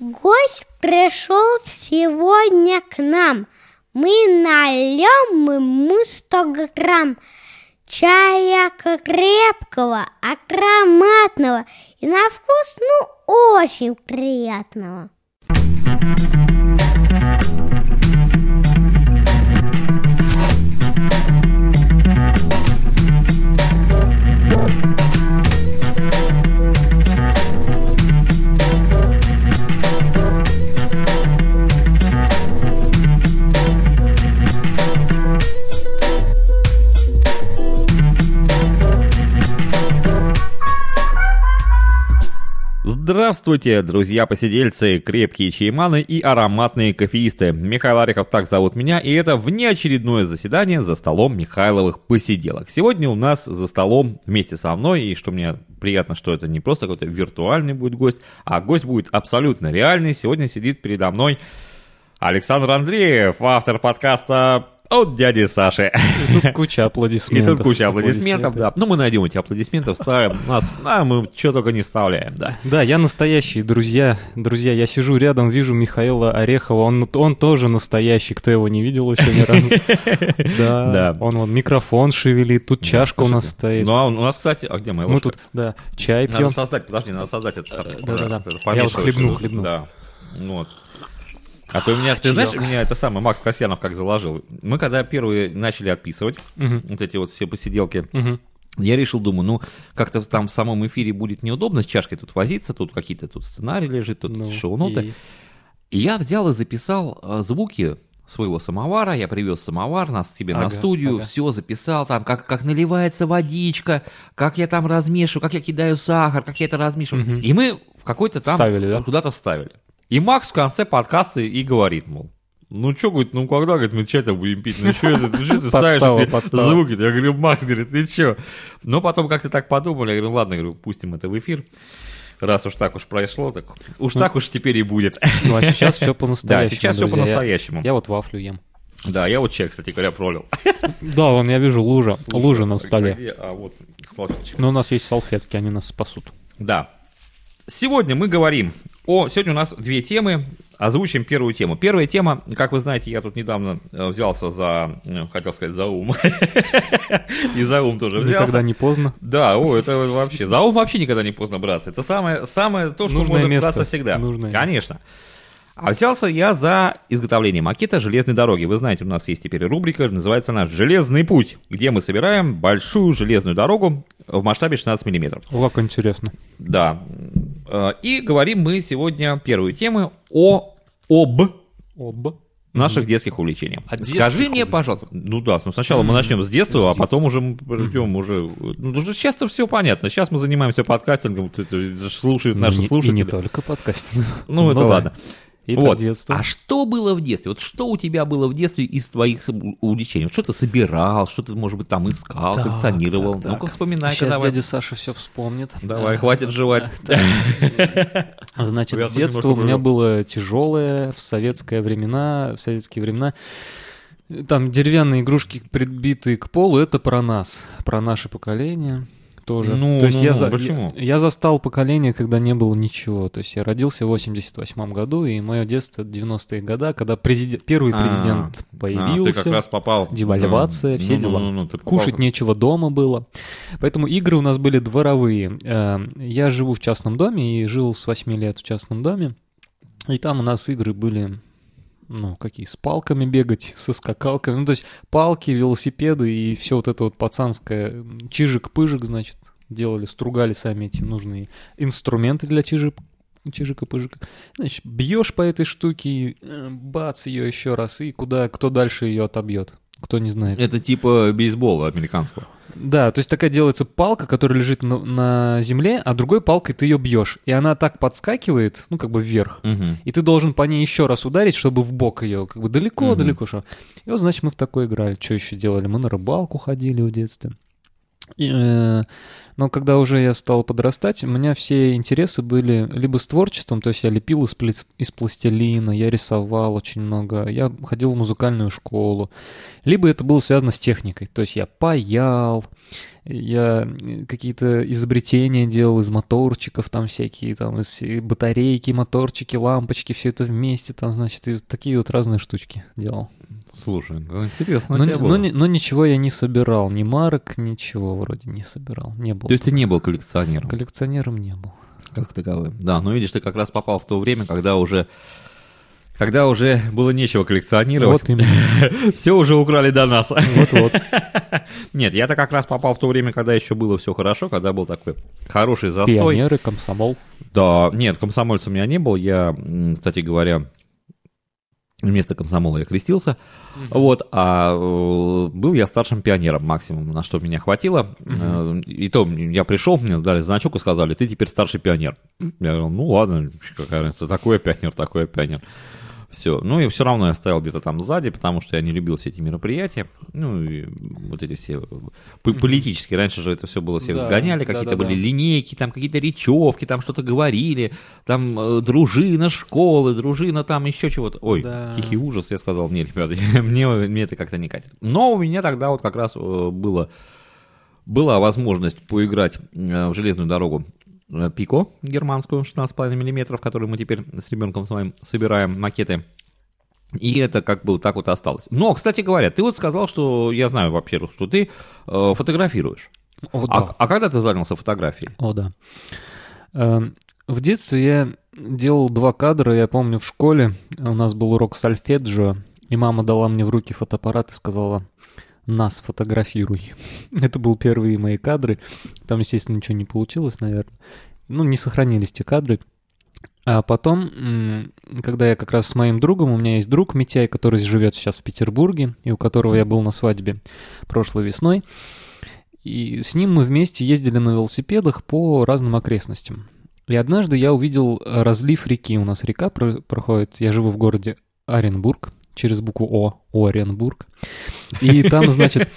Гость пришел сегодня к нам. Мы нальем ему сто грамм чая крепкого, ароматного и на вкус, ну, очень приятного. Здравствуйте, друзья-посидельцы, крепкие чайманы и ароматные кофеисты. Михаил Орехов так зовут меня, и это внеочередное заседание за столом Михайловых посиделок. Сегодня у нас за столом вместе со мной, и что мне приятно, что это не просто какой-то виртуальный будет гость, а гость будет абсолютно реальный. Сегодня сидит передо мной Александр Андреев, автор подкаста от дяди Саши. И тут куча аплодисментов. И тут куча аплодисментов, да. Ну, мы найдем эти аплодисменты, вставим. Нас, а, мы что только не вставляем, да. Да, я настоящий, друзья. Друзья, я сижу рядом, вижу Михаила Орехова. Он, он тоже настоящий, кто его не видел еще ни разу. Да, Да. он вот микрофон шевелит, тут чашка у нас стоит. Ну, а у нас, кстати, а где моя Мы тут, да, чай Надо пьем. создать, подожди, надо создать это. да-да-да. это Я вот хлебнул, хлебнул. Да. Ну Вот. А то у меня, ты знаешь, у меня это самое, Макс Касьянов как заложил. Мы когда первые начали отписывать, Мгм. вот эти вот все посиделки, Мгм. я решил, думаю, ну, как-то там в самом эфире будет неудобно с чашкой тут возиться, тут какие-то тут сценарии лежит, тут Ну, шоу-ноты. и- И я взял и записал э, звуки своего самовара, я привез самовар нас тебе на Ага, студию, ага. все записал, там, как, как наливается водичка, как я там размешиваю, как я кидаю сахар, как я это размешиваю. Мгм. И мы в какой-то там Вставили, да? куда-то вставили. И Макс в конце подкаста и говорит, мол, ну что, говорит, ну когда, говорит, мы чай-то будем пить, ну что это, ну что ты ставишь эти звуки? Я говорю, Макс, говорит, ты что? Но потом как-то так подумали, я говорю, ладно, говорю, пустим это в эфир. Раз уж так уж прошло, так уж так уж теперь и будет. Ну, а сейчас все Да, по-настоящему. сейчас все по-настоящему. Я вот вафлю ем. Да, я вот чай, кстати говоря, пролил. Да, вон я вижу лужа, лужа на столе. А вот. Но у нас есть салфетки, они нас спасут. Да. Сегодня мы говорим о... Сегодня у нас две темы. Озвучим первую тему. Первая тема, как вы знаете, я тут недавно э, взялся за, э, хотел сказать, за ум. И за ум тоже взялся. Никогда не поздно. Да, о, это вообще. За ум вообще никогда не поздно браться. Это самое, самое то, что можно место. браться всегда. Конечно. А взялся я за изготовление макета железной дороги. Вы знаете, у нас есть теперь рубрика, называется она «Железный путь», где мы собираем большую железную дорогу в масштабе 16 миллиметров. О, как интересно. Да. Э, И говорим мы сегодня первую тему о об Оба. наших детских увлечениях. От детских Скажи мне, увлечений. пожалуйста, ну да, ну сначала мы Мгм. начнем с детства, а С потом уже мы придем уже, ну уже сейчас-то все понятно, сейчас мы занимаемся подкастингом, слушают Ну, наши не- и слушатели. не только подкастинг. Ну это да. ладно. Итак, вот. детство. А что было в детстве? Вот что у тебя было в детстве из твоих увлечений? Что ты собирал, что ты, может быть, там искал, Так, коллекционировал? так, так. Ну-ка вспоминай-ка Сейчас давай. дядя Саша все вспомнит. Давай, А, хватит жевать. Значит, детство у меня было. тяжелое в советское времена, в советские времена. Там деревянные игрушки, прибитые к полу, это про нас, про наше поколение тоже. Ну, то есть ну, я, ну, за- почему? я, застал поколение, когда не было ничего. То есть я родился в 88 году, и мое детство это 90-е годы, когда президент, первый А, президент А, появился. ты как раз попал. девальвация, все ну, дела. ну, ну, попал. Кушать нечего дома было. Поэтому игры у нас были дворовые. Э, Я живу в частном доме и жил с 8 лет в частном доме. И там у нас игры были, ну, какие, с палками бегать, со скакалками. Ну, то есть палки, велосипеды и все вот это вот пацанское. Чижик-пыжик, значит, делали, стругали сами эти нужные инструменты для чижик чижика пыжика. Значит, бьешь по этой штуке, э, бац ее еще раз, и куда, кто дальше ее отобьет. Кто не знает. Это типа бейсбола американского. Да, то есть такая делается палка, которая лежит на, на земле, а другой палкой ты ее бьешь. И она так подскакивает, ну, как бы вверх. Мгм. И ты должен по ней еще раз ударить, чтобы в бок ее, как бы далеко-далеко шел. И вот, значит, мы в такое играли. Что еще делали? Мы на рыбалку ходили в детстве. И, э, но когда уже я стал подрастать, у меня все интересы были либо с творчеством, то есть я лепил из, плис- из пластилина, я рисовал очень много, я ходил в музыкальную школу, либо это было связано с техникой, то есть я паял, Я э, какие-то изобретения делал из моторчиков, там всякие, там из батарейки, моторчики, лампочки, все это вместе, там, значит, и такие вот разные штучки делал. Слушай, ну, интересно Но, но но ничего я не собирал, ни марок, ничего вроде не собирал, не был. То есть ты не был коллекционером? Коллекционером не был. Как таковым. Да, но видишь, ты как раз попал в то время, когда уже когда уже было нечего коллекционировать. Вот именно. Все уже украли до нас. Вот-вот. Нет, я-то как раз попал в то время, когда еще было все хорошо, когда был такой хороший застой. Пионеры, комсомол. Да, нет, комсомольца у меня не был. Я, кстати говоря, вместо комсомола я крестился. Вот, а э, был я старшим пионером максимум, на что меня хватило. Э, И то я пришел, мне дали значок и сказали, ты теперь старший пионер. Я говорю, ну ладно, какая разница, такой пионер, такой пионер. Все. Ну и все равно я стоял где-то там сзади, потому что я не любил все эти мероприятия. Ну и вот эти все п- политические. Раньше же это все было, всех Да, сгоняли, какие-то да-да-да. были линейки, там какие-то речевки, там что-то говорили, там э, дружина школы, дружина там еще чего-то. Ой, Да. тихий ужас, я сказал, не, ребята, мне, мне это как-то не катит. Но у меня тогда вот как раз э, было, была возможность поиграть э, в железную дорогу э, Пико германскую 16,5 мм, которую мы теперь с ребенком своим собираем макеты. И это как бы вот так вот осталось. Но, кстати говоря, ты вот сказал, что я знаю, во-первых, что ты э, фотографируешь. О, А, да. а когда ты занялся фотографией? О, да. Эм, В детстве я делал два кадра, я помню, в школе у нас был урок сольфеджио, и мама дала мне в руки фотоаппарат и сказала, нас фотографируй. Это был первые мои кадры. Там, естественно, ничего не получилось, наверное. Ну, не сохранились те кадры. А потом, когда я как раз с моим другом, у меня есть друг Митяй, который живет сейчас в Петербурге, и у которого я был на свадьбе прошлой весной, и с ним мы вместе ездили на велосипедах по разным окрестностям. И однажды я увидел разлив реки. У нас река про- проходит. Я живу в городе Оренбург через букву О, Оренбург. И там, значит,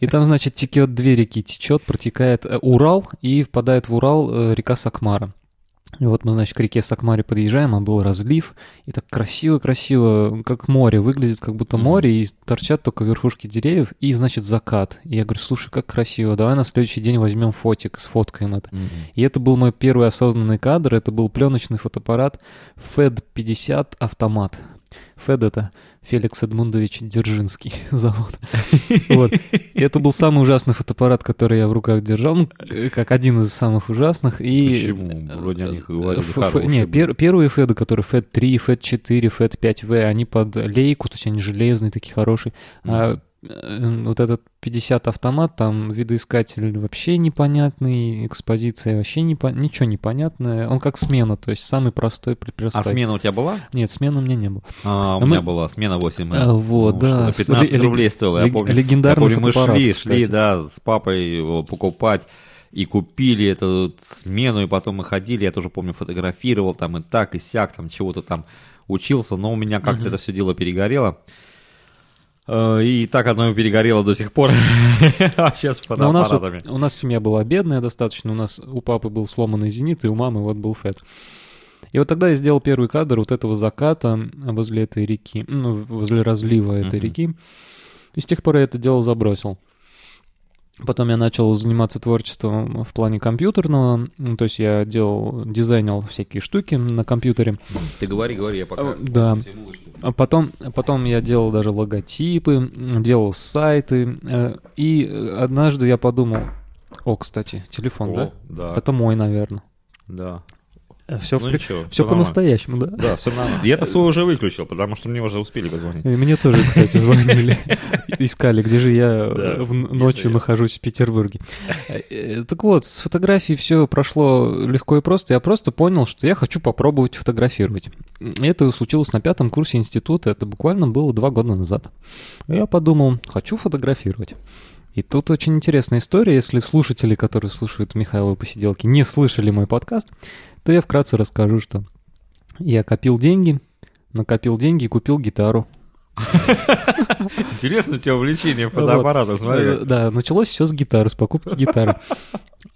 и там, значит, текет две реки, течет, протекает э, Урал и впадает в Урал э, река Сакмара. И вот мы, значит, к реке Сакмаре подъезжаем, а был разлив, и так красиво-красиво, как море, выглядит как будто море, и торчат только верхушки деревьев, и, значит, закат. И я говорю, слушай, как красиво, давай на следующий день возьмем фотик, сфоткаем это. И это был мой первый осознанный кадр, это был пленочный фотоаппарат FED-50 автомат. FED это Феликс Эдмундович Дзержинский завод. Вот. И это был самый ужасный фотоаппарат, который я в руках держал, ну, э, как один из самых ужасных. И... Почему? Вроде о них Э, говорили ф- Не, пер- первые феды, которые FED 3, FED 4, FED 5V, они под лейку, то есть они железные, такие хорошие. А э, вот этот 50 автомат, там видоискатель вообще непонятный, экспозиция вообще не по- ничего непонятное. Он как смена, то есть самый простой при А смена у тебя была? Нет, смены у меня не было. А, у А меня мы- была смена 8 А, вот, да, с- 15 ле- рублей стоила, я помню. легендарный я помню, мы шли, кстати. шли, да, с папой покупать. И купили эту смену, и потом мы ходили, я тоже помню, фотографировал там и так, и сяк, там чего-то там учился, но у меня как-то Мгм. это все дело перегорело. Э, И так оно и перегорело до сих пор. Вообще с у нас, вот- у нас семья была бедная достаточно, у нас у папы был сломанный зенит, и у мамы вот был фэт. И вот тогда я сделал первый кадр вот этого заката возле этой реки, ну, возле разлива этой реки. И с тех пор я это дело забросил. Потом я начал заниматься творчеством в плане компьютерного, ну, то есть я делал, дизайнил всякие штуки на компьютере. Ты говори, говори, я пока... Э, да. А потом, а потом я делал даже логотипы, делал сайты. э, И э, однажды я подумал, о, кстати, телефон, да? О, Да, Это мой, наверное. да. Все, Ну ничего, все по-настоящему, да? Да, все нормально. Я-то свой уже выключил, потому что мне уже успели позвонить. И мне тоже, кстати, звонили, искали, где же я э, ночью нахожусь в Петербурге. Э, Так вот, с фотографией все прошло легко и просто. Я просто понял, что я хочу попробовать фотографировать. Это случилось на пятом курсе института, это буквально было два года назад. Я подумал, хочу фотографировать. И тут очень интересная история. Если слушатели, которые слушают Михайлова посиделки, не слышали мой подкаст, то я вкратце расскажу, что я копил деньги, накопил деньги и купил гитару. Интересно у тебя увлечение фотоаппарата, смотри. Э, Да, началось все с гитары, с покупки гитары.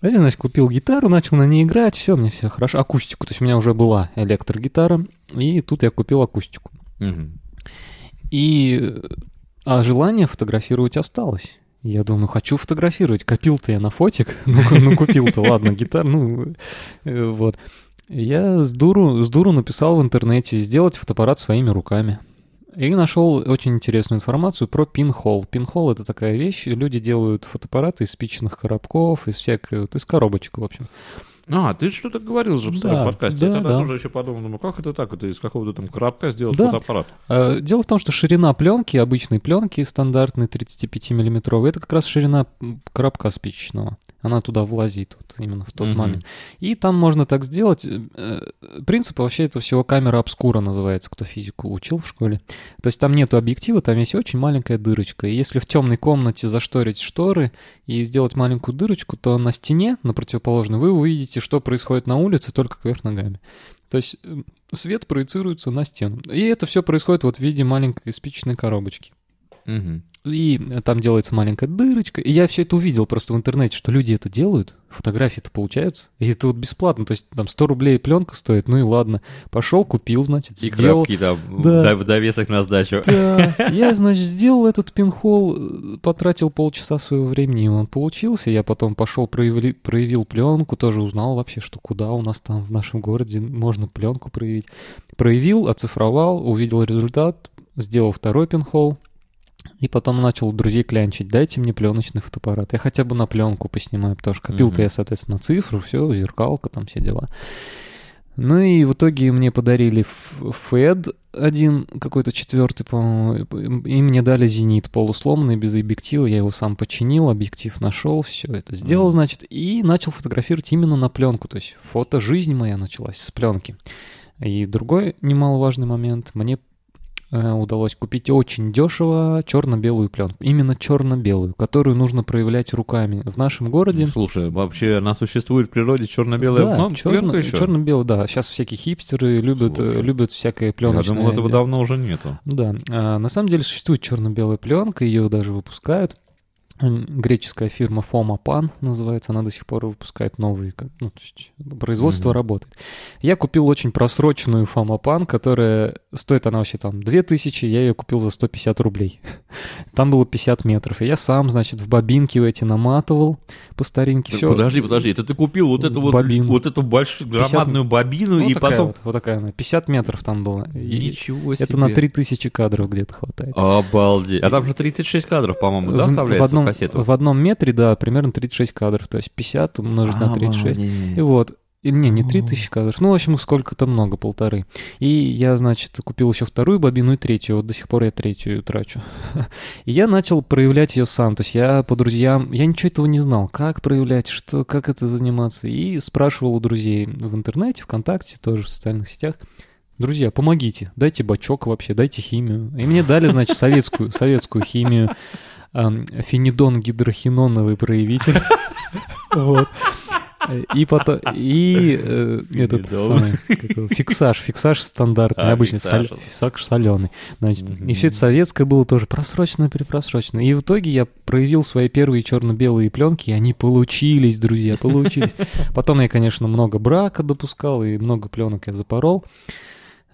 Я, значит, купил гитару, начал на ней играть, все, мне все хорошо. Акустику, то есть у меня уже была электрогитара, и тут я купил акустику. И... А желание фотографировать осталось. Я думаю, хочу фотографировать. Копил-то я на фотик. Ну, ну купил-то, ладно, гитар, ну, э, вот. Я с дуру, с дуру написал в интернете сделать фотоаппарат своими руками. И нашел очень интересную информацию про пинхол. Пинхол — это такая вещь, люди делают фотоаппараты из спичных коробков, из всякой, вот, из коробочек, в общем. А, ты что-то говорил же в Да, старом подкасте. да, я тогда да. тоже еще подумал, ну как это так? Это из какого-то там коробка сделать Да. фотоаппарат? Э, Дело в том, что ширина пленки, обычной пленки стандартной 35-миллиметровой, это как раз ширина коробка спичечного. Она туда влазит вот именно в тот Мгм. момент. И там можно так сделать. э, э, Принцип вообще это всего камера обскура называется, кто физику учил в школе. То есть там нету объектива, там есть очень маленькая дырочка. И если в темной комнате зашторить шторы и сделать маленькую дырочку, то на стене, на противоположной, вы увидите, что происходит на улице только кверх ногами. То есть э, свет проецируется на стену. И это все происходит вот в виде маленькой спичечной коробочки. Мгм. И там делается маленькая дырочка. И я все это увидел просто в интернете, что люди это делают. Фотографии-то получаются. И это вот бесплатно. То есть там 100 рублей пленка стоит. Ну и ладно. Пошел, купил, значит, И сделал. там Да. в в довесок на сдачу. Да, я, значит, сделал этот пинхол, э, потратил полчаса своего времени, и он получился. Я потом пошел, проявили, проявил пленку, тоже узнал вообще, что куда у нас там в нашем городе можно пленку проявить. Проявил, оцифровал, увидел результат, сделал второй пинхол. И потом начал у друзей клянчить, дайте мне пленочный фотоаппарат. Я хотя бы на пленку поснимаю, потому что копил-то Мгм. я, соответственно, цифру, все, зеркалка, там все дела. Ну и в итоге мне подарили ф- Фэд один, какой-то четвертый, по-моему, и мне дали зенит полусломанный, без объектива, я его сам починил, объектив нашел, все это сделал, Мгм. значит, и начал фотографировать именно на пленку, то есть фото жизнь моя началась с пленки. И другой немаловажный момент, мне удалось купить очень дешево черно-белую пленку, именно черно-белую, которую нужно проявлять руками. В нашем городе Слушай, вообще она существует в природе черно-белая да, пленка черно, еще? черно-белый, да. Сейчас всякие хипстеры любят, э, Слушай. любят всякое Я пленочное. думал, этого давно уже нету. Да, а, на самом деле существует черно-белая пленка, ее даже выпускают. М, Греческая фирма Фомапан называется, она до сих пор выпускает новые, ну, то есть производство Мгм. работает. Я купил очень просроченную Фомапан, которая стоит она вообще там 2000, я ее купил за 150 рублей. Там было 50 метров, и я сам, значит, в бобинки в эти наматывал по старинке. Так Всё. Подожди, подожди, это ты купил вот эту вот, Бобину. вот эту большую 50 громадную бобину вот и такая потом... вот, вот такая она, 50 метров там было. И Ничего себе. это на 3000 кадров где-то хватает. Обалдеть. А там же 36 кадров, по-моему, да, В- вставляется в одном, кассету? В одном метре, да, примерно 36 кадров. То есть 50 умножить на 36. Обалдеть. И вот. И, не, не О. 3000 кадров. Ну, в общем, сколько-то много, полторы. И я, значит, купил еще вторую бобину и третью. Вот до сих пор я третью трачу. И я начал проявлять ее сам. То есть я по друзьям... Я ничего этого не знал. Как проявлять, что, как это заниматься. И спрашивал у друзей в интернете, ВКонтакте, тоже в социальных сетях. Друзья, помогите, дайте бачок вообще, дайте химию. И мне дали, значит, советскую, советскую химию, эм, фенидон гидрохиноновый проявитель. Вот. И потом, и э, этот самый, как фиксаж, фиксаж стандартный, А, обычный, фиксаж. соль- фиксаж соленый. Значит, и все это советское было тоже просрочено, перепросрочено. И в итоге я проявил свои первые черно-белые пленки, и они получились, друзья, получились. Потом я, конечно, много брака допускал, и много пленок я запорол.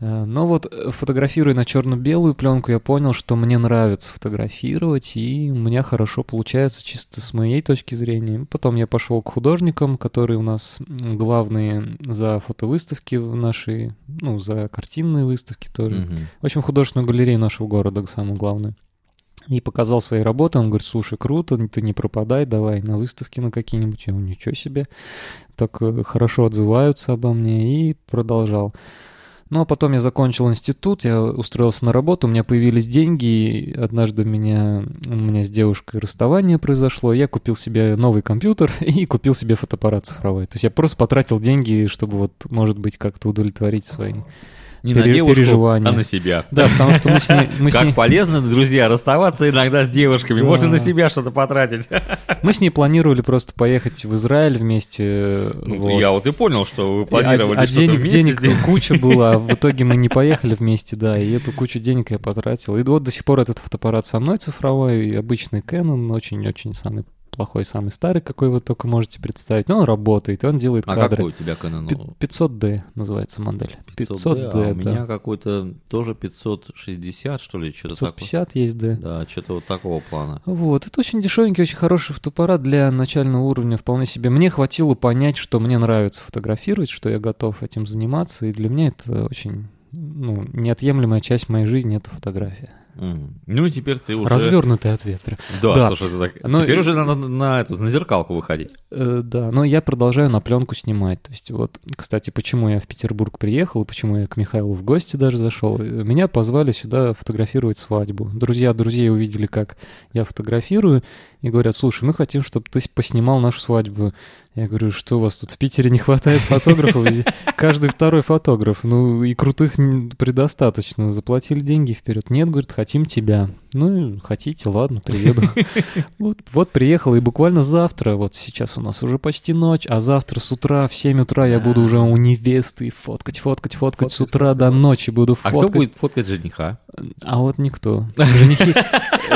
Э, Но вот э, фотографируя на черно-белую пленку, я понял, что мне нравится фотографировать, и у меня хорошо получается чисто с моей точки зрения. Потом я пошел к художникам, которые у нас главные за фотовыставки в нашей, ну, за картинные выставки тоже. Мгм. В общем, художественную галерею нашего города, самую главную. И показал свои работы. Он говорит, слушай, круто, ты не пропадай, давай на выставки на какие-нибудь. Я говорю, ничего себе. Так э, хорошо отзываются обо мне. И продолжал. Ну, а потом я закончил институт, я устроился на работу, у меня появились деньги, и однажды у меня, у меня с девушкой расставание произошло, я купил себе новый компьютер и купил себе фотоаппарат цифровой. То есть я просто потратил деньги, чтобы вот, может быть, как-то удовлетворить свои... Не на Пере- девушку, переживания. а на себя. Да, потому что мы с ней... Мы с Как ней... полезно, друзья, расставаться иногда с девушками. Да. Можно на себя что-то потратить. Мы с ней планировали просто поехать в Израиль вместе. Ну, вот. Я вот и понял, что вы планировали а, а денег, вместе денег сделать. куча была, а в итоге мы не поехали вместе, да, и эту кучу денег я потратил. И вот до сих пор этот фотоаппарат со мной цифровой, и обычный Canon, очень-очень самый плохой, самый старый, какой вы только можете представить. Но он работает, он делает А кадры. какой у тебя Canon? Пи- 500D называется модель. 500D, 500D, а у да. меня какой-то тоже 560, что ли, что-то такое. 550 есть D. Да, что-то вот такого плана. Вот, это очень дешевенький, очень хороший фотоаппарат для начального уровня, вполне себе. Мне хватило понять, что мне нравится фотографировать, что я готов этим заниматься, и для меня это очень, ну, неотъемлемая часть моей жизни — это фотография. Ну и теперь ты уже... Развернутый ответ. Да, Да. слушай, ты так... Ну, теперь уже надо на, эту, на зеркалку выходить. Э, да, но я продолжаю на пленку снимать. То есть вот, кстати, почему я в Петербург приехал, и почему я к Михаилу в гости даже зашел. Э, Меня позвали сюда фотографировать свадьбу. Друзья друзей увидели, как я фотографирую, и говорят, слушай, мы хотим, чтобы ты поснимал нашу свадьбу. Я говорю, что у вас тут в Питере не хватает фотографов? Каждый второй фотограф. Ну и крутых предостаточно. Заплатили деньги вперед. Нет, говорит, хотим тебя. Ну, хотите, ладно, приеду. Вот, вот приехал, и буквально завтра, вот сейчас у нас уже почти ночь, а завтра с утра в 7 утра я буду уже у невесты фоткать, фоткать, фоткать, с утра до ночи буду А фоткать. кто будет фоткать жениха? А вот никто. Женихи,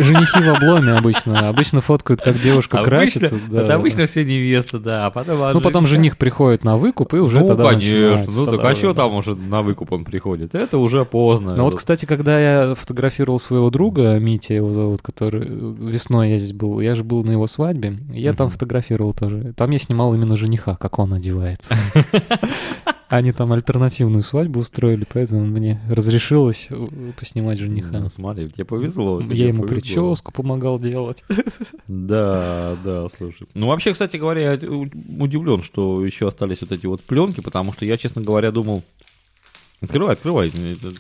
женихи в обломе обычно. Обычно фоткают, как девушка красится. да. Обычно все невесты, да, а потом... Ну, потом жених приходит на выкуп, и уже ну, тогда конечно, ну так а что там уже на выкуп он приходит? Это уже поздно. Ну вот, кстати, когда я фотографировал своего друга, Митя его зовут, который весной я здесь был, я же был на его свадьбе, я там Мгм. фотографировал тоже. Там я снимал именно жениха, как он одевается. Они там альтернативную свадьбу устроили, поэтому мне разрешилось э, поснимать жениха. Ну, смотри, тебе повезло. тебе Я ему повезло. прическу помогал делать. Да, да, слушай. Ну, вообще, кстати говоря, я удивлен, что еще остались вот эти вот пленки, потому что я, честно говоря, думал... Открывай, открывай,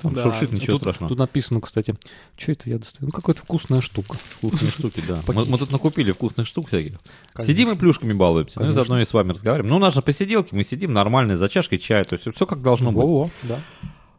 там Да, шуршит, ничего тут- страшного. Тут написано, кстати, что это я достаю? Ну, какая-то вкусная штука. Вкусные штуки, да. Мы, тут накупили вкусных штук всяких. Конечно. Сидим и плюшками балуемся. Ну и заодно и с вами разговариваем. Ну, у нас же посиделки, мы сидим нормально, за чашкой чая, то есть все как должно быть. Во-во, да.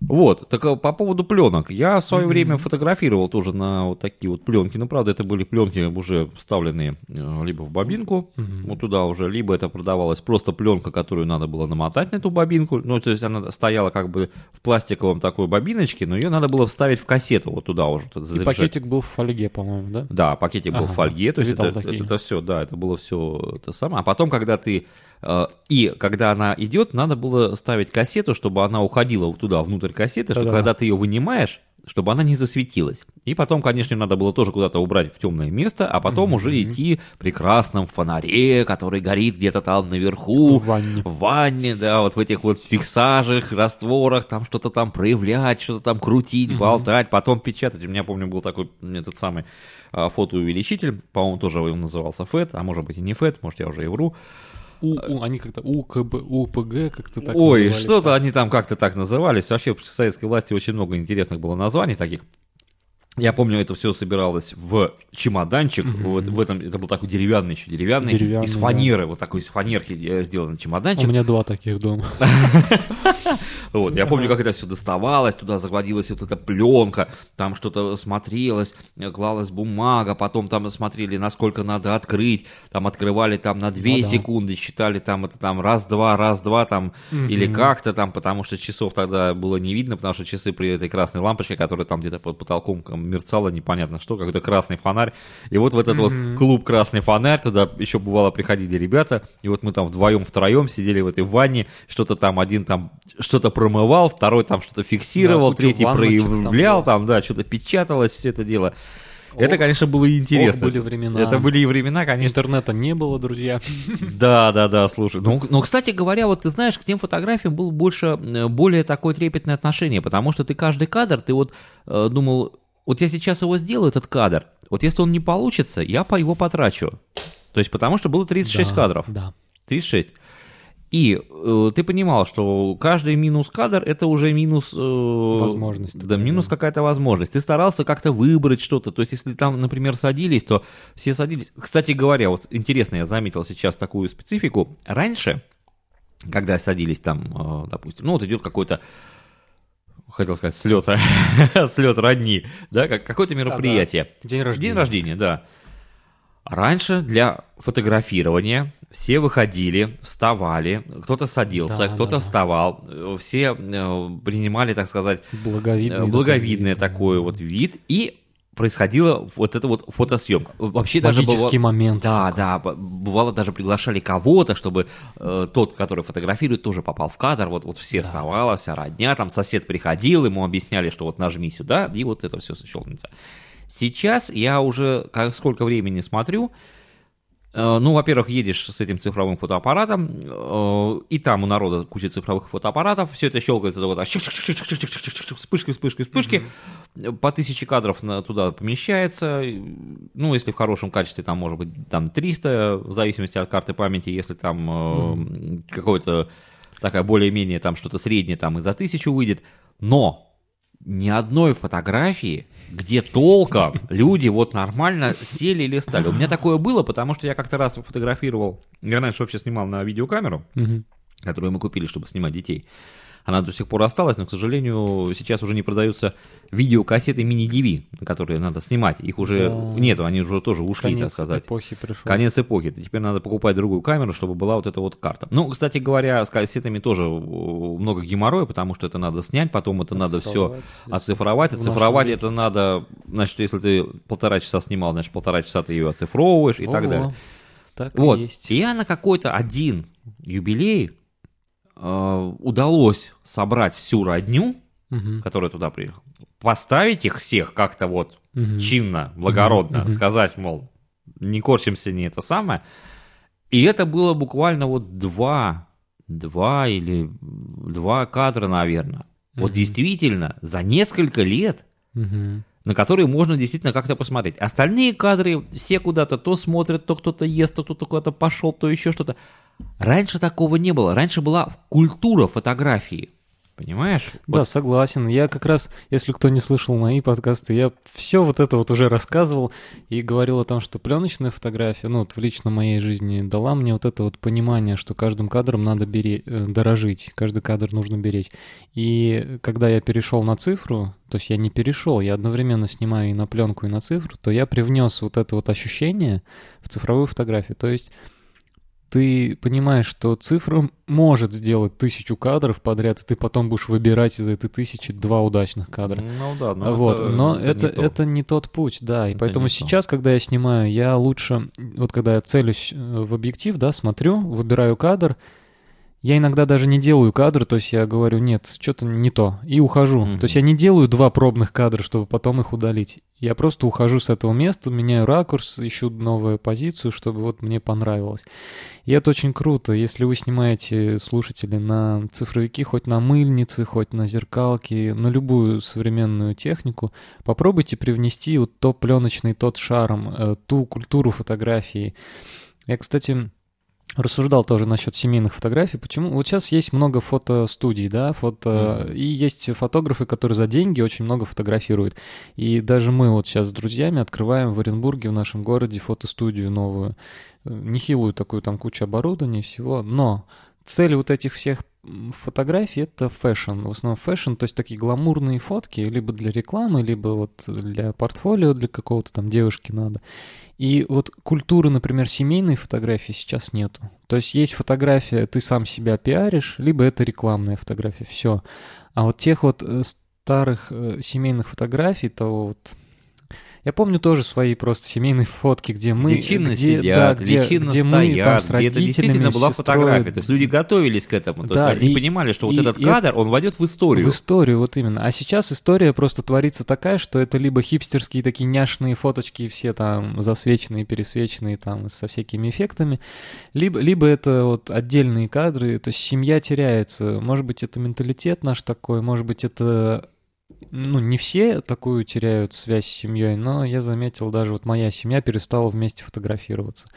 Вот, так а, по поводу пленок. Я в свое Мгм. время фотографировал тоже на вот такие вот пленки. Ну, правда, это были пленки уже вставленные э, либо в бобинку, Мгм. вот туда уже, либо это продавалась просто пленка, которую надо было намотать на эту бобинку. Ну, то есть она стояла как бы в пластиковом такой бобиночке, но ее надо было вставить в кассету вот туда уже. вот И пакетик был в фольге, по-моему, да? Да, пакетик был Ага, в фольге, то есть это, такие. это все, да, это было все это самое. А потом, когда ты и когда она идет, надо было ставить кассету, чтобы она уходила туда внутрь кассеты, чтобы Да-да. когда ты ее вынимаешь, чтобы она не засветилась. И потом, конечно, надо было тоже куда-то убрать в темное место, а потом Мгм. уже идти в прекрасном фонаре, который горит где-то там наверху, В ванне. в ванне, да, вот в этих вот фиксажах, растворах, там что-то там проявлять, что-то там крутить, Мгм. болтать, потом печатать. У меня, помню, был такой этот самый а, фотоувеличитель, по-моему, тоже он назывался FET, а может быть и не FET, может я уже и вру. У, у- они как-то УКБ, УПГ как-то так Ой, что-то они там как-то так назывались. Вообще в советской власти очень много интересных было названий таких. Я помню, это все собиралось в чемоданчик. Мгм. Вот в этом это был такой деревянный еще деревянный, Деревянный, из да. фанеры, вот такой из фанерки э, сделан чемоданчик. У меня два таких дома. Вот, я помню, как это все доставалось, туда заводилась вот эта пленка, там что-то смотрелось, клалась бумага, потом там смотрели, насколько надо открыть, там открывали там на 2 Ну да. секунды, считали там это там раз-два, раз-два там, или как-то там, потому что часов тогда было не видно, потому что часы при этой красной лампочке, которая там где-то под потолком там мерцала, непонятно что, какой-то красный фонарь, и вот в этот вот Мгм. клуб «Красный фонарь», туда еще бывало приходили ребята, и вот мы там вдвоем, втроем сидели в этой ванне, что-то там один там что-то промывал, второй там что-то фиксировал, Да, третий там проявлял, было. там, да, что-то печаталось, все это дело. Это, Ох, конечно, было интересно. были времена. Это были и времена, конечно. Интернета не было, друзья. Да, да, да, слушай. Ну, ну, кстати говоря, вот ты знаешь, к тем фотографиям было больше, э, более такое трепетное отношение, потому что ты каждый кадр, ты вот э, думал, вот я сейчас его сделаю, этот кадр, вот если он не получится, я по его потрачу. То есть потому что было 36 Да, кадров. Да. 36. И э, ты понимал, что каждый минус кадр это уже минус... э, Возможность Да, минус да. какая-то возможность. Ты старался как-то выбрать что-то. То есть, если там, например, садились, то все садились. Кстати говоря, вот интересно, я заметил сейчас такую специфику. Раньше, когда садились там, э, допустим, ну вот идет какой-то хотел сказать, слет, слет родни, да, как какое-то мероприятие. День рождения. День рождения, да. Раньше для фотографирования все выходили, вставали, кто-то садился, Да, кто-то да, да. вставал, все э, принимали, так сказать, Благовидный. э, благовидный такой вид, вот вид, и происходила вот эта вот фотосъемка. Вообще даже Магический бывало- момент. Да, да, б- бывало даже приглашали кого-то, чтобы э, тот, который фотографирует, тоже попал в кадр. Вот, вот все вставала, вся родня, там сосед приходил, ему объясняли, что вот нажми сюда, и вот это все щелкнется. Сейчас я уже как сколько времени смотрю, Ну, во-первых, едешь с этим цифровым фотоаппаратом, э, и там у народа куча цифровых фотоаппаратов, все это щелкается, вот вспышки, вспышки, вспышки, по тысяче кадров на- туда помещается, ну, если в хорошем качестве, там, может быть, там 300, в зависимости от карты памяти, если там э, какое-то такая более-менее там что-то среднее, там и за тысячу выйдет, но ни одной фотографии, где толком люди вот нормально сели и листали. У меня такое было, потому что я как-то раз фотографировал, я раньше вообще снимал на видеокамеру, которую мы купили, чтобы снимать детей. Она до сих пор осталась, но, к сожалению, сейчас уже не продаются видеокассеты мини-DV, которые надо снимать. Их уже Да. нету, они уже тоже ушли, Конец так сказать. эпохи пришел. Конец эпохи. Теперь надо покупать другую камеру, чтобы была вот эта вот карта. Ну, кстати говоря, с кассетами тоже э, много геморроя, потому что это надо снять, потом это надо все Оцифровать. оцифровать. Это надо, значит, если ты полтора часа снимал, значит, полтора часа ты ее оцифровываешь и так Ого. далее. Так Вот. и есть. И я на какой-то один юбилей удалось собрать всю родню, Мгм. которая туда приехала, поставить их всех как-то вот Мгм. чинно, благородно, мгм. сказать, мол, не корчимся, не это самое. И это было буквально вот два, два или два кадра, наверное. Вот Мгм. действительно, за несколько лет, Мгм. на которые можно действительно как-то посмотреть. Остальные кадры все куда-то то смотрят, то кто-то ест, то кто-то куда-то пошел, то еще что-то. Раньше такого не было. Раньше была культура фотографии. Понимаешь? Да, Вот согласен. Я как раз, если кто не слышал мои подкасты, я все вот это вот уже рассказывал и говорил о том, что пленочная фотография, ну вот в лично моей жизни дала мне вот это вот понимание, что каждым кадром надо бере- э, дорожить, каждый кадр нужно беречь. И когда я перешел на цифру, то есть я не перешел, я одновременно снимаю и на пленку, и на цифру, то я привнес вот это вот ощущение в цифровую фотографию. То есть ты понимаешь, что цифра может сделать тысячу кадров подряд, и ты потом будешь выбирать из этой тысячи два удачных кадра. Ну да, но вот, это- но это, не то. это не тот путь, да. И Это поэтому не то. сейчас, когда я снимаю, я лучше, вот когда я целюсь э, в объектив, да, смотрю, выбираю кадр, я иногда даже не делаю кадр, то есть я говорю, нет, что-то не то, и ухожу. Мгм. То есть я не делаю два пробных кадра, чтобы потом их удалить. Я просто ухожу с этого места, меняю ракурс, ищу новую позицию, чтобы вот мне понравилось. И это очень круто, если вы снимаете, слушатели, на цифровики, хоть на мыльнице, хоть на зеркалке, на любую современную технику, попробуйте привнести вот то пленочный, тот шарм, э, ту культуру фотографии. Я, кстати, рассуждал тоже насчет семейных фотографий. Почему? Вот сейчас есть много фотостудий, да, фото... И есть фотографы, которые за деньги очень много фотографируют. И даже мы вот сейчас с друзьями открываем в Оренбурге, в нашем городе, фотостудию новую. Э, Нехилую такую, там куча оборудования, всего. Но цель вот этих всех фотографий — это fashion. В основном fashion, то есть такие гламурные фотки, либо для рекламы, либо вот для портфолио, для какого-то там девушки надо. И вот культуры, например, семейной фотографии сейчас нету. То есть есть фотография, ты сам себя пиаришь, либо это рекламная фотография, все. А вот тех вот э, старых э, семейных фотографий, то вот... Я помню тоже свои просто семейные фотки, где мы... Где чинно где, сидят, да, где, чинно где стоят, мы там с где это родителями, действительно была сестрой, фотография. То есть люди готовились к этому. То Да, есть они и- понимали, что вот и- этот и- кадр, он войдет в историю. В историю, вот именно. А сейчас история просто творится такая, что это либо хипстерские такие няшные фоточки, все там засвеченные, пересвеченные там со всякими эффектами, либо, либо это вот отдельные кадры, то есть семья теряется. Может быть, это менталитет наш такой, может быть, это ну, не все такую теряют связь с семьей, но я заметил, даже вот моя семья перестала вместе фотографироваться.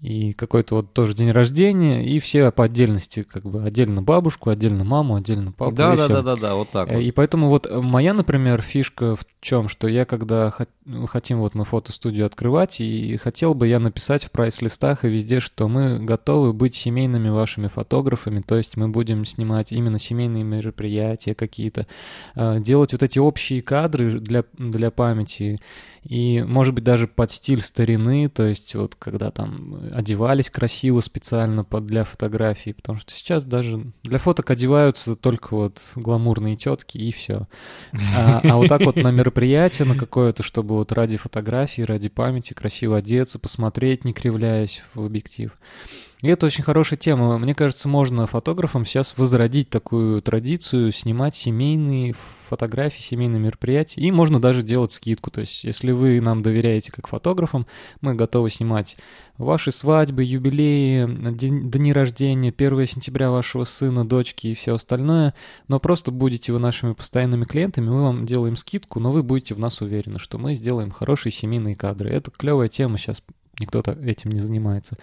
И какой-то вот тоже день рождения, и все по отдельности, как бы отдельно бабушку, отдельно маму, отдельно папу. Да, да, да, да, да, вот так Э, вот. И поэтому вот моя, например, фишка в чем, что я когда ну, хотим вот мы фотостудию открывать, и хотел бы я написать в прайс-листах и везде, что мы готовы быть семейными вашими фотографами, то есть мы будем снимать именно семейные мероприятия какие-то, э, делать вот эти общие кадры для, для памяти, и, может быть, даже под стиль старины, то есть вот когда там одевались красиво специально под, для фотографий, потому что сейчас даже для фоток одеваются только вот гламурные тетки и все. А, а вот так вот на мероприятие на какое-то, чтобы вот ради фотографии, ради памяти красиво одеться, посмотреть, не кривляясь в объектив. И это очень хорошая тема. Мне кажется, можно фотографам сейчас возродить такую традицию, снимать семейные фотографии, семейные мероприятия. И можно даже делать скидку. То есть, если вы нам доверяете как фотографам, мы готовы снимать ваши свадьбы, юбилеи, день, дни рождения, 1 сентября вашего сына, дочки и все остальное. Но просто будете вы нашими постоянными клиентами, мы вам делаем скидку, но вы будете в нас уверены, что мы сделаем хорошие семейные кадры. Это клевая тема, сейчас никто этим не занимается.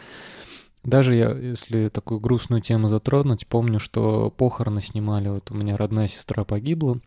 Даже я, если такую грустную тему затронуть, помню, что похороны снимали. Вот у меня родная сестра погибла,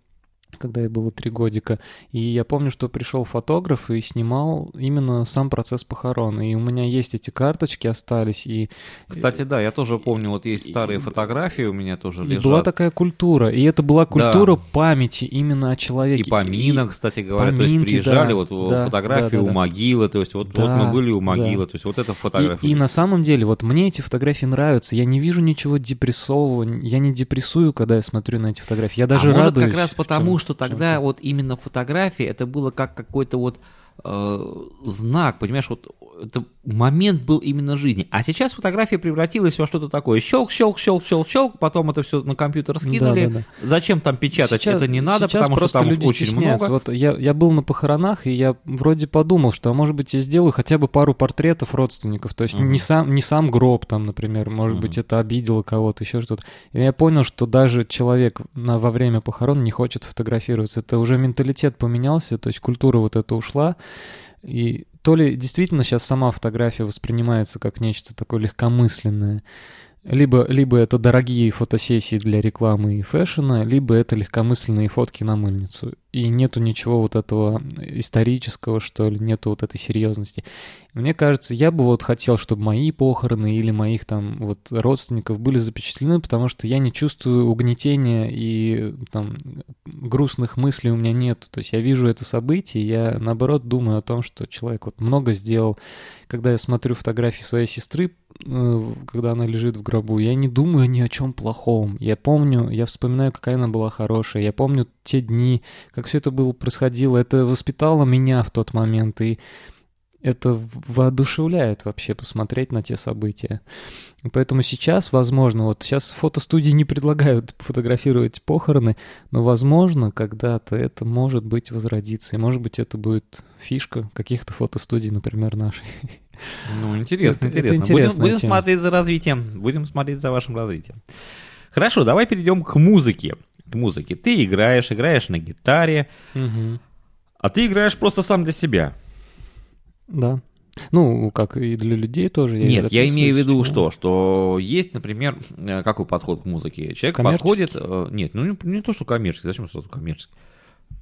когда ей было три годика. И я помню, что пришел фотограф и снимал именно сам процесс похорон. И у меня есть эти карточки остались. И... Кстати, да, я тоже помню, вот есть старые фотографии у меня тоже и лежат. была такая культура. И это была культура да. памяти именно о человеке. И поминок, кстати говоря. Поминки, то есть приезжали да, вот да, фотографии да, да, у могилы. То есть вот, да, вот мы были у могилы. Да. То есть вот это фотография. И, и на самом деле, вот мне эти фотографии нравятся. Я не вижу ничего депрессового. Я не депрессую, когда я смотрю на эти фотографии. Я даже а радуюсь. может как раз потому, что тогда вот именно фотографии это было как какой-то вот знак, понимаешь, вот это момент был именно жизни. А сейчас фотография превратилась во что-то такое. Щелк, щелк, щелк, щелк, щелк, потом это все на компьютер скинули. Да, да, да. Зачем там печатать? Сейчас, это не надо, потому что там люди очень стесняются. много. Вот я, я был на похоронах, и я вроде подумал, что, а может быть, я сделаю хотя бы пару портретов родственников. То есть uh-huh. не, сам, не сам гроб там, например, может uh-huh. быть, это обидело кого-то, еще что-то. И я понял, что даже человек на, во время похорон не хочет фотографироваться. Это уже менталитет поменялся, то есть культура вот эта ушла. И то ли действительно сейчас сама фотография воспринимается как нечто такое легкомысленное, либо, либо это дорогие фотосессии для рекламы и фэшена, либо это легкомысленные фотки на мыльницу. И нету ничего вот этого исторического, что ли, нету вот этой серьезности. Мне кажется, я бы вот хотел, чтобы мои похороны или моих там вот родственников были запечатлены, потому что я не чувствую угнетения и там грустных мыслей у меня нет. То есть я вижу это событие, я наоборот думаю о том, что человек вот много сделал. Когда я смотрю фотографии своей сестры, когда она лежит в гробу, я не думаю ни о чем плохом. Я помню, я вспоминаю, какая она была хорошая. Я помню те дни, как все это было происходило. Это воспитало меня в тот момент. И это воодушевляет вообще посмотреть на те события. Поэтому сейчас, возможно, вот сейчас фотостудии не предлагают фотографировать похороны, но, возможно, когда-то это может быть возродиться. И, может быть, это будет фишка каких-то фотостудий, например, нашей. Ну, интересно, это, интересно. Это будем, будем смотреть за развитием. Будем смотреть за вашим развитием. Хорошо, давай перейдем к музыке. К музыке. Ты играешь, играешь на гитаре, угу. а ты играешь просто сам для себя. Да. Ну, как и для людей тоже. Я Нет, я имею в виду что? Что есть, например, э, какой подход к музыке? Человек подходит... Э, нет, ну не, не то, что коммерческий. Зачем сразу коммерческий?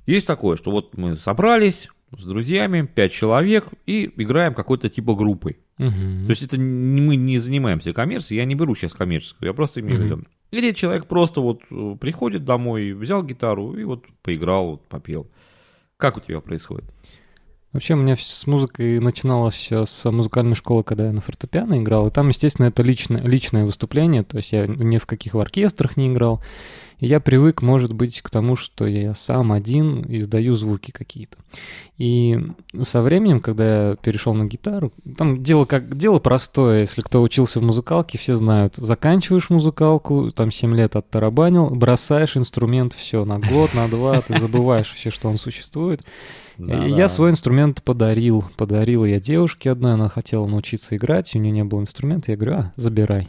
Есть такое, что вот мы собрались с друзьями, пять человек, и играем какой-то типа группой. Угу. То есть это не, мы не занимаемся коммерцией, я не беру сейчас коммерческую, я просто имею в виду. Или человек просто вот э, приходит домой, взял гитару и вот поиграл, вот попел. Как у тебя происходит? Вообще у меня с музыкой начиналось все с музыкальной школы, когда я на фортепиано играл. И там, естественно, это личное, личное выступление, то есть я ни в каких оркестрах не играл. Я привык, может быть, к тому, что я сам один издаю звуки какие-то. И со временем, когда я перешел на гитару, там дело как дело простое, если кто учился в музыкалке, все знают. Заканчиваешь музыкалку, там 7 лет оттарабанил, бросаешь инструмент, все, на год, на два, ты забываешь вообще, что он существует. Да, я да. свой инструмент подарил. Подарил я девушке одной, она хотела научиться играть, у нее не было инструмента. Я говорю, а, забирай.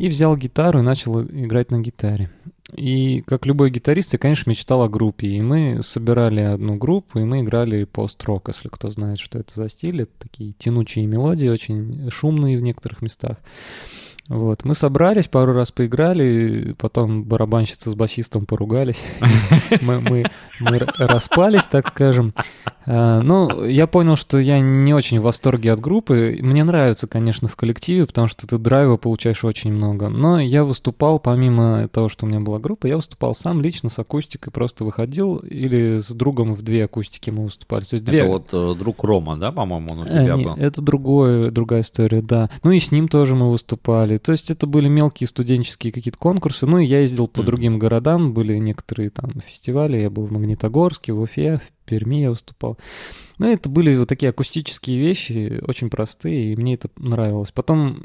И взял гитару и начал играть на гитаре. И как любой гитарист, я, конечно, мечтал о группе. И мы собирали одну группу, и мы играли пост-рок, если кто знает, что это за стиль. Это такие тянучие мелодии, очень шумные в некоторых местах. Вот. Мы собрались, пару раз поиграли, потом барабанщица с басистом поругались. Мы, мы, мы распались, так скажем. А, ну, я понял, что я не очень в восторге от группы. Мне нравится, конечно, в коллективе, потому что ты драйва получаешь очень много. Но я выступал, помимо того, что у меня была группа, я выступал сам лично с акустикой, просто выходил или с другом в две акустики мы выступали. То есть две... Это вот э, друг Рома, да, по-моему, он у тебя А, не, был? Это другое, другая история, да. Ну и с ним тоже мы выступали. То есть это были мелкие студенческие какие-то конкурсы. Ну и я ездил по Мгм. другим городам, были некоторые там фестивали. Я был в Магнитогорске, в Уфе, в Перми я выступал. Ну, это были вот такие акустические вещи, очень простые, и мне это нравилось. Потом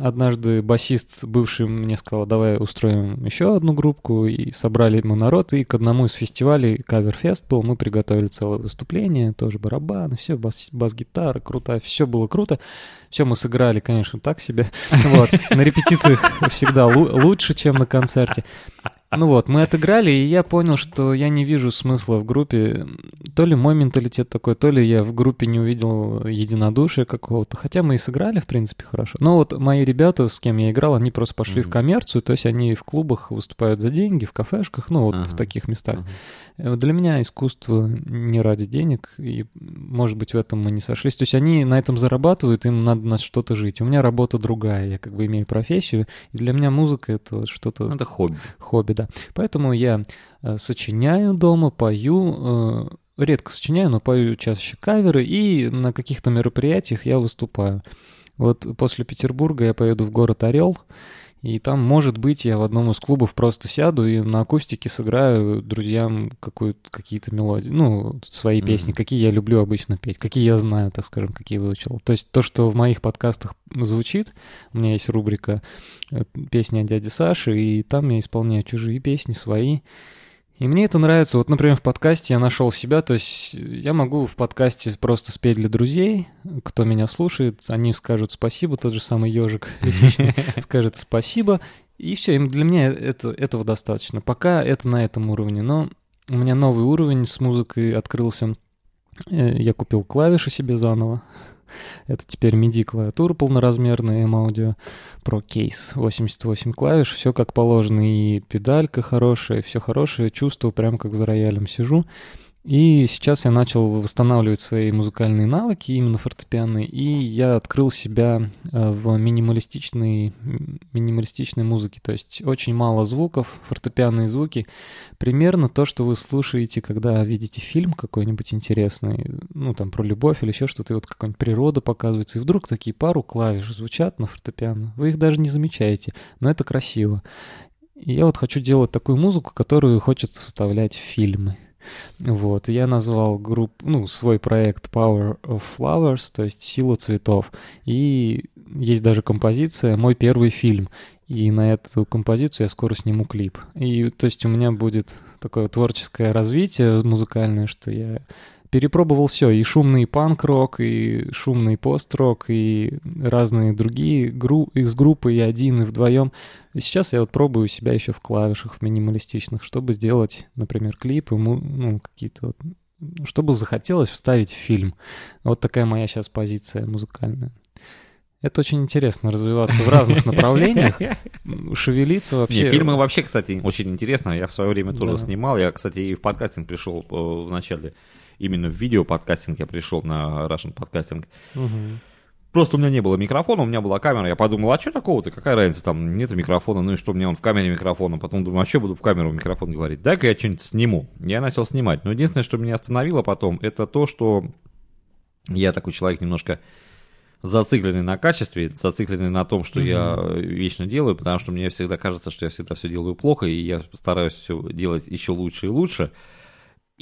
однажды басист бывший мне сказал, давай устроим еще одну группку, и собрали мы народ, и к одному из фестивалей, каверфест был, мы приготовили целое выступление, тоже барабаны, все, бас- бас-гитара крутая, все было круто. Все мы сыграли, конечно, так себе. Вот. На репетициях всегда лу- лучше, чем на концерте. Ну вот, мы отыграли, и я понял, что я не вижу смысла в группе. То ли мой менталитет такой, то ли я в группе не увидел единодушия какого-то. Хотя мы и сыграли, в принципе, хорошо. Но вот мои ребята, с кем я играл, они просто пошли в Мгм. коммерцию, то есть они в клубах выступают за деньги, в кафешках, ну вот в Ага. таких местах. Э, Для меня искусство не ради денег, и, может быть, в этом мы не сошлись. То есть они на этом зарабатывают, им надо на что-то жить. У меня работа другая, я как бы имею профессию, и для меня музыка — это вот что-то Ну, Это хобби. хобби, да. Поэтому я э, сочиняю дома, пою, э, редко сочиняю, но пою чаще каверы, и на каких-то мероприятиях я выступаю. Вот после Петербурга я поеду в город Орел, и там, может быть, я в одном из клубов просто сяду и на акустике сыграю друзьям какие-то мелодии, ну, свои Мгм. песни, какие я люблю обычно петь, какие я знаю, так скажем, какие выучил. То есть то, что в моих подкастах звучит, у меня есть рубрика э, «Песни о дяде Саше», и там я исполняю чужие песни, свои. И мне это нравится. Вот, например, в подкасте я нашел себя, то есть я могу в подкасте просто спеть для друзей, кто меня слушает, они скажут спасибо, тот же самый ежик лисичный скажет спасибо, и все, им для меня это, этого достаточно. Пока это на этом уровне, но у меня новый уровень с музыкой открылся. Э, Я купил клавиши себе заново. Это теперь MIDI-клавиатура полноразмерная M-Audio Pro Case. 88 клавиш, все как положено. И педалька хорошая, все хорошее. Чувствую прям как за роялем сижу. И сейчас я начал восстанавливать свои музыкальные навыки, именно фортепианные, и я открыл себя э, в минималистичной, минималистичной музыке. То есть очень мало звуков, фортепианные звуки. Примерно то, что вы слушаете, когда видите фильм какой-нибудь интересный, ну там про любовь или еще что-то, и вот какая-нибудь природа показывается, и вдруг такие пару клавиш звучат на фортепиано. Вы их даже не замечаете, но это красиво. И я вот хочу делать такую музыку, которую хочется вставлять в фильмы. Вот, я назвал групп, ну, свой проект Power of Flowers, то есть Сила цветов. И есть даже композиция «Мой первый фильм». И на эту композицию я скоро сниму клип. И то есть у меня будет такое творческое развитие музыкальное, что я перепробовал все, и шумный панк-рок, и шумный пост-рок, и разные другие гру- из группы, и один, и вдвоем. И сейчас я вот пробую себя еще в клавишах, в минималистичных, чтобы сделать, например, клипы, ну, какие-то вот, чтобы захотелось вставить в фильм. Вот такая моя сейчас позиция музыкальная. Это очень интересно развиваться в разных направлениях, шевелиться вообще. Не, фильмы вообще, кстати, очень интересно. Я в свое время тоже Да. снимал. Я, кстати, и в подкастинг пришел э, вначале. Именно в видео-подкастинг я пришел на Russian подкастинг. Просто у меня не было микрофона, у меня была камера. Я подумал, а что такого-то? Какая разница? Там нет микрофона, ну и что мне он в камере микрофона? Потом думаю, а что буду в камеру микрофон говорить? Дай-ка я что-нибудь сниму. Я начал снимать. Но единственное, что меня остановило потом, это то, что я такой человек немножко зацикленный на качестве, зацикленный на том, что я вечно делаю, потому что мне всегда кажется, что я всегда все делаю плохо, и я стараюсь все делать еще лучше и лучше.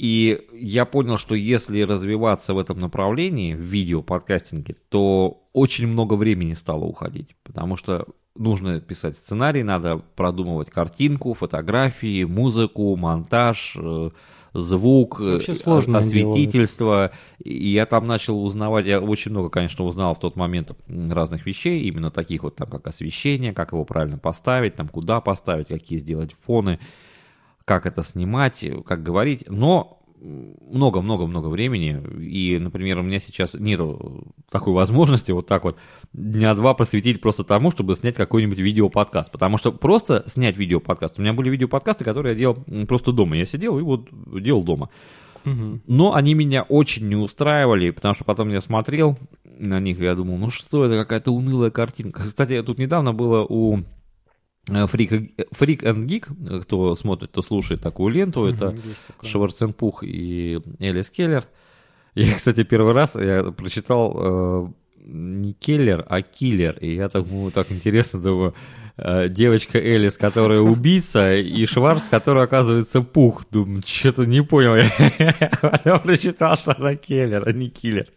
И я понял, что если развиваться в этом направлении, в видео, подкастинге, то очень много времени стало уходить, потому что нужно писать сценарий, надо продумывать картинку, фотографии, музыку, монтаж, э, звук, э, Вообще сложное осветительство. И я там начал узнавать, я очень много, конечно, узнал в тот момент разных вещей, именно таких вот, там, как освещение, как его правильно поставить, там, куда поставить, какие сделать фоны, как это снимать, как говорить. Но много-много-много времени, и, например, у меня сейчас нет такой возможности вот так вот дня два посвятить просто тому, чтобы снять какой-нибудь видеоподкаст, потому что просто снять видеоподкаст, у меня были видеоподкасты, которые я делал просто дома, я сидел и вот делал дома. Но они меня очень не устраивали, потому что потом я смотрел на них, и я думал, ну что это, какая-то унылая картинка. Кстати, тут недавно было у Фрик, Фрик and Geek, кто смотрит, кто слушает такую ленту, это Шварценпух и Элис Келлер. Я, кстати, первый раз я прочитал э, не Келлер, а Киллер, и я так, ну, так интересно думаю, Э, девочка Элис, которая убийца, и Шварц, который оказывается пух. Думаю, что-то не понял. Потом прочитал, что она киллер, а не киллер.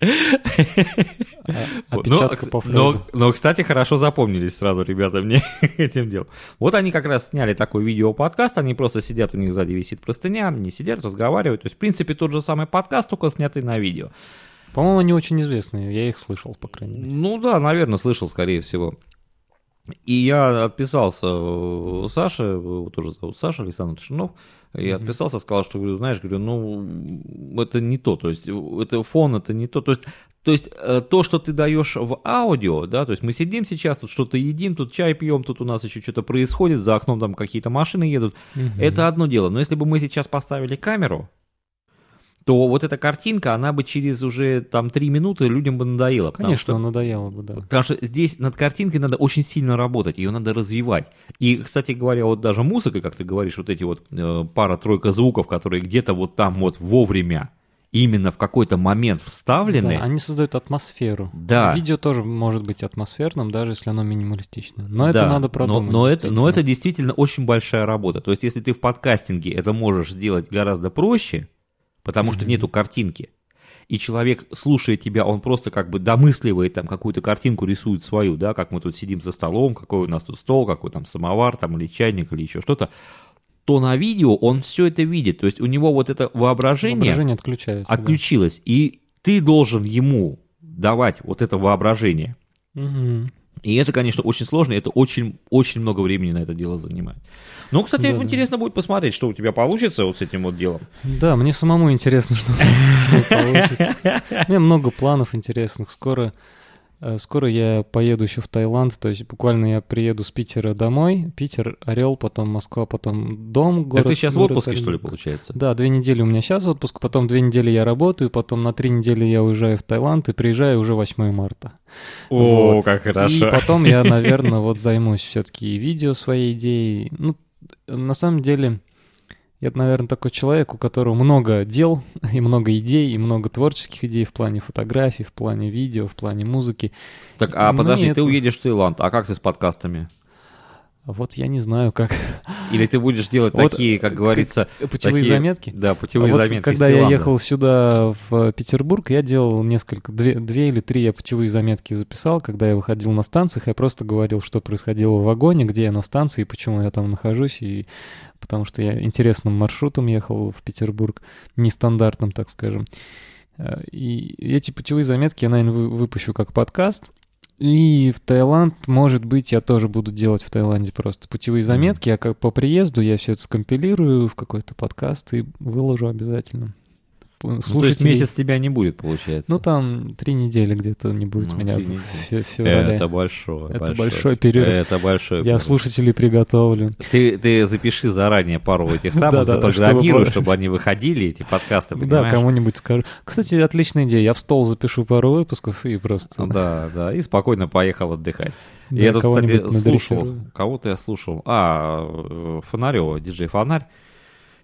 А, но, но, но, кстати, хорошо запомнились сразу ребята мне этим делом. Вот они как раз сняли такой видео-подкаст, они просто сидят, у них сзади висит простыня, не сидят, разговаривают. То есть, в принципе, тот же самый подкаст, только снятый на видео. По-моему, они очень известные, я их слышал, по крайней мере. Ну да, наверное, слышал, скорее всего. И я отписался э, Саше, его тоже зовут Саша, Александр Тишинов, и mm-hmm. отписался, сказал, что, говорю, знаешь, говорю, ну, это не то, то есть, это фон, это не то, то есть, то есть, э, то, что ты даешь в аудио, да, то есть, мы сидим сейчас, тут что-то едим, тут чай пьем, тут у нас еще что-то происходит, за окном там какие-то машины едут, mm-hmm. это одно дело, но если бы мы сейчас поставили камеру, то вот эта картинка, она бы через уже там три минуты людям бы надоела. Конечно, что, надоела бы, да. Потому что здесь над картинкой надо очень сильно работать, ее надо развивать. И, кстати говоря, вот даже музыка, как ты говоришь, вот эти вот э, пара-тройка звуков, которые где-то вот там вот вовремя, именно в какой-то момент вставлены. Да, они создают атмосферу. Да. Видео тоже может быть атмосферным, даже если оно минималистичное. Но да, это надо продумать. Но, но, это, но это действительно очень большая работа. То есть, если ты в подкастинге это можешь сделать гораздо проще, потому mm-hmm. что нету картинки. И человек, слушая тебя, он просто как бы домысливает там какую-то картинку, рисует свою, да, как мы тут сидим за столом, какой у нас тут стол, какой там самовар, там или чайник, или еще что-то, то на видео он все это видит. То есть у него вот это воображение, воображение отключается, отключилось. Да. И ты должен ему давать вот это воображение. Угу. И это, конечно, очень сложно, это очень, очень много времени на это дело занимает. Ну, кстати, да, интересно да. будет посмотреть, что у тебя получится вот с этим вот делом. Да, мне самому интересно, что получится. У меня много планов интересных. Скоро скоро я поеду еще в Таиланд, то есть буквально я приеду с Питера домой, Питер, Орел, потом Москва, потом дом, город. Так ты сейчас в отпуске, Орел. что ли, получается? Да, две недели у меня сейчас отпуск, потом две недели я работаю, потом на три недели я уезжаю в Таиланд и приезжаю уже 8 марта. О, вот. как хорошо. И потом я, наверное, вот займусь все-таки видео своей идеей. Ну, на самом деле, я, наверное, такой человек, у которого много дел, и много идей, и много творческих идей в плане фотографий, в плане видео, в плане музыки. Так, а Мне подожди, это... ты уедешь в Таиланд, а как ты с подкастами? Вот я не знаю, как. Или ты будешь делать вот такие, как говорится... Путевые такие, заметки? Да, путевые а заметки. Вот, когда я ехал сюда, в Петербург, я делал несколько, две, две или три я путевые заметки записал. Когда я выходил на станциях, я просто говорил, что происходило в вагоне, где я на станции, почему я там нахожусь. И потому что я интересным маршрутом ехал в Петербург, нестандартным, так скажем. Э, и эти путевые заметки я, наверное, выпущу как подкаст. И в Таиланд, может быть, я тоже буду делать в Таиланде просто путевые заметки, а как по приезду я все это скомпилирую в какой-то подкаст и выложу обязательно слушателей... Ну, то есть месяц тебя не будет, получается? Ну, там три недели где-то не будет ну, меня в феврале. Это большой, Это большой, большой период. Это большой Я слушателей приготовлю. Ты, ты запиши заранее пару этих самых, запрограммируй, чтобы они выходили, эти подкасты, Да, кому-нибудь скажу. Кстати, отличная идея. Я в стол запишу пару выпусков и просто... Да, да, и спокойно поехал отдыхать. Я тут, кстати, слушал, кого-то я слушал. А, э, Фонарева, диджей Фонарь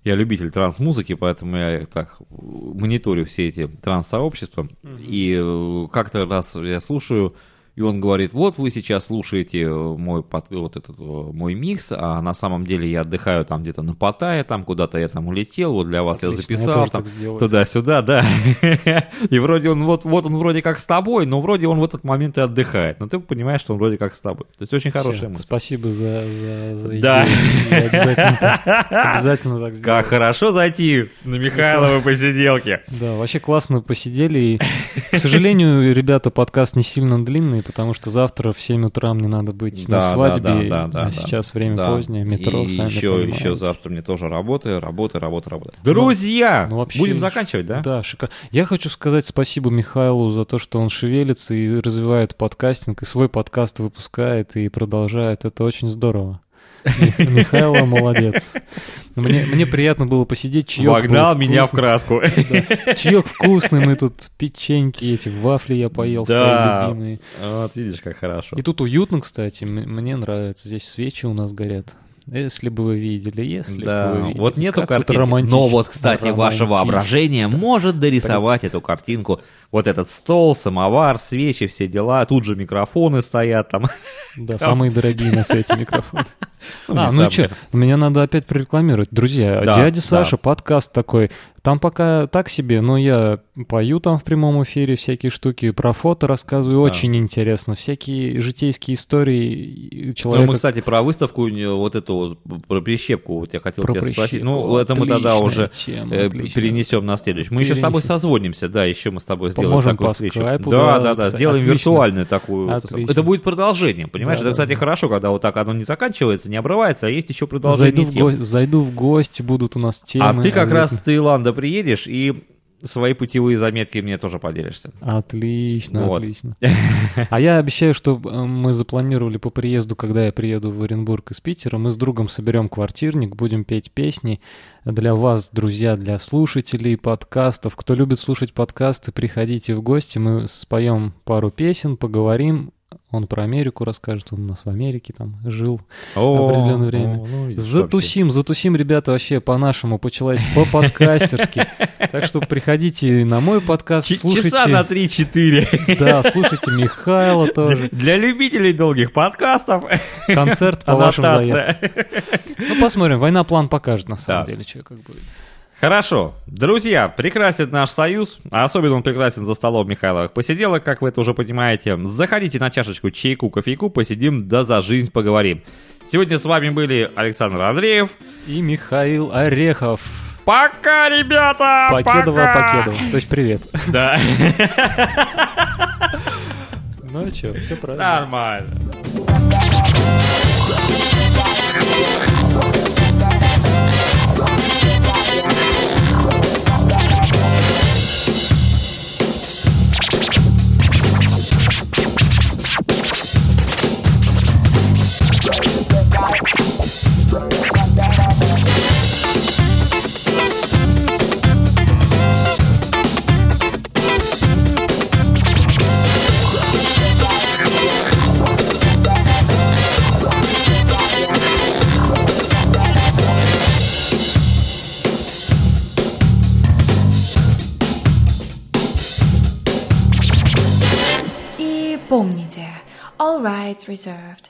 я любитель транс-музыки, поэтому я так мониторю все эти транс-сообщества. Mm-hmm. И э, как-то раз я слушаю и он говорит, вот вы сейчас слушаете мой, вот этот мой микс, а на самом деле я отдыхаю там где-то на Паттайе, там куда-то я там улетел, вот для вас Отлично, я записал, я там туда-сюда, да. И вроде он, вот, вот он вроде как с тобой, но вроде он в этот момент и отдыхает. Но ты понимаешь, что он вроде как с тобой. То есть очень хорошая мысль. Спасибо за, за, за идею. Да. Обязательно, обязательно так сделаю. Как хорошо зайти на Михайловы посиделки. Да, вообще классно посидели и К сожалению, ребята, подкаст не сильно длинный, потому что завтра в 7 утра мне надо быть Да, на да, свадьбе, да, да, да, а да. сейчас время Да. позднее, метро, И сами еще, понимаете. еще завтра мне тоже работа, работа, работа, работа. Друзья, Ну, вообще, будем заканчивать, да? Да, шикарно. Я хочу сказать спасибо Михайлу за то, что он шевелится и развивает подкастинг, и свой подкаст выпускает и продолжает. Это очень здорово. Мих- Михайло молодец. Мне, мне приятно было посидеть, чаек Вогнал меня в краску. Да. Чаек вкусный, мы тут печеньки эти, вафли я поел, Да. свои любимые. Вот видишь, как хорошо. И тут уютно, кстати, мне нравится. Здесь свечи у нас горят. Если бы вы видели, если бы вы Да, видели. вот нету Как картинки. Но вот, кстати, ваше Романтично. воображение может дорисовать эту картинку. Вот этот стол, самовар, свечи, все дела. Тут же микрофоны стоят там. Да, самые дорогие на свете микрофоны. Ну, А, ну и что, меня надо опять прорекламировать. Друзья, Да, дядя да. Саша, подкаст такой. Там пока так себе, но я пою там в прямом эфире всякие штуки, про фото рассказываю, очень интересно. Всякие житейские истории Ну, человека. мы, кстати, про выставку, э, вот эту вот, про прищепку, вот я хотел Про тебя спросить. прищепку. Ну, это мы тогда уже тема, э, отличная. перенесем на следующий. Мы еще с тобой Перенесем. созвонимся, да, еще мы с тобой сделаем Поможем такую по встречу. скайпу, да, да, да, да, сделаем Отлично. виртуальную такую. Отлично. Это будет продолжение, понимаешь? Да, это, да, кстати, да. хорошо, когда вот так оно не заканчивается, не обрывается, а есть еще продолжение Зайду в, тем. го- зайду в гости, будут у нас темы. А ты как раз обязательно. с Таиланда приедешь и свои путевые заметки мне тоже поделишься. Отлично, Вот. отлично. А я обещаю, что э, мы запланировали по приезду, когда я приеду в Оренбург из Питера, мы с другом соберем квартирник, будем петь песни для вас, друзья, для слушателей подкастов. Кто любит слушать подкасты, приходите в гости, мы споем пару песен, поговорим. Он про Америку расскажет, он у нас в Америке там жил определенное время. о, ну, Затусим, затусим, ребята, вообще по-нашему, по-человечески, по-подкастерски. Так что приходите на мой подкаст, вообще. Ч- Часа на слушайте... 3-4. Да, слушайте Михайла тоже. Для любителей долгих подкастов. Концерт по вашим заявкам. Аннотация. Ну, посмотрим, война план покажет, на самом Да. деле, что как будет. Хорошо. Друзья, прекрасен наш союз. А особенно он прекрасен за столом Михайловых посиделок, как вы это уже понимаете. Заходите на чашечку чайку, кофейку, посидим, да за жизнь поговорим. Сегодня с вами были Александр Андреев. И Михаил Орехов. Пока, ребята! Покедова, пока! Покедова. То есть привет. Да, Ну а что, все правильно. нормально. помните, all rights reserved.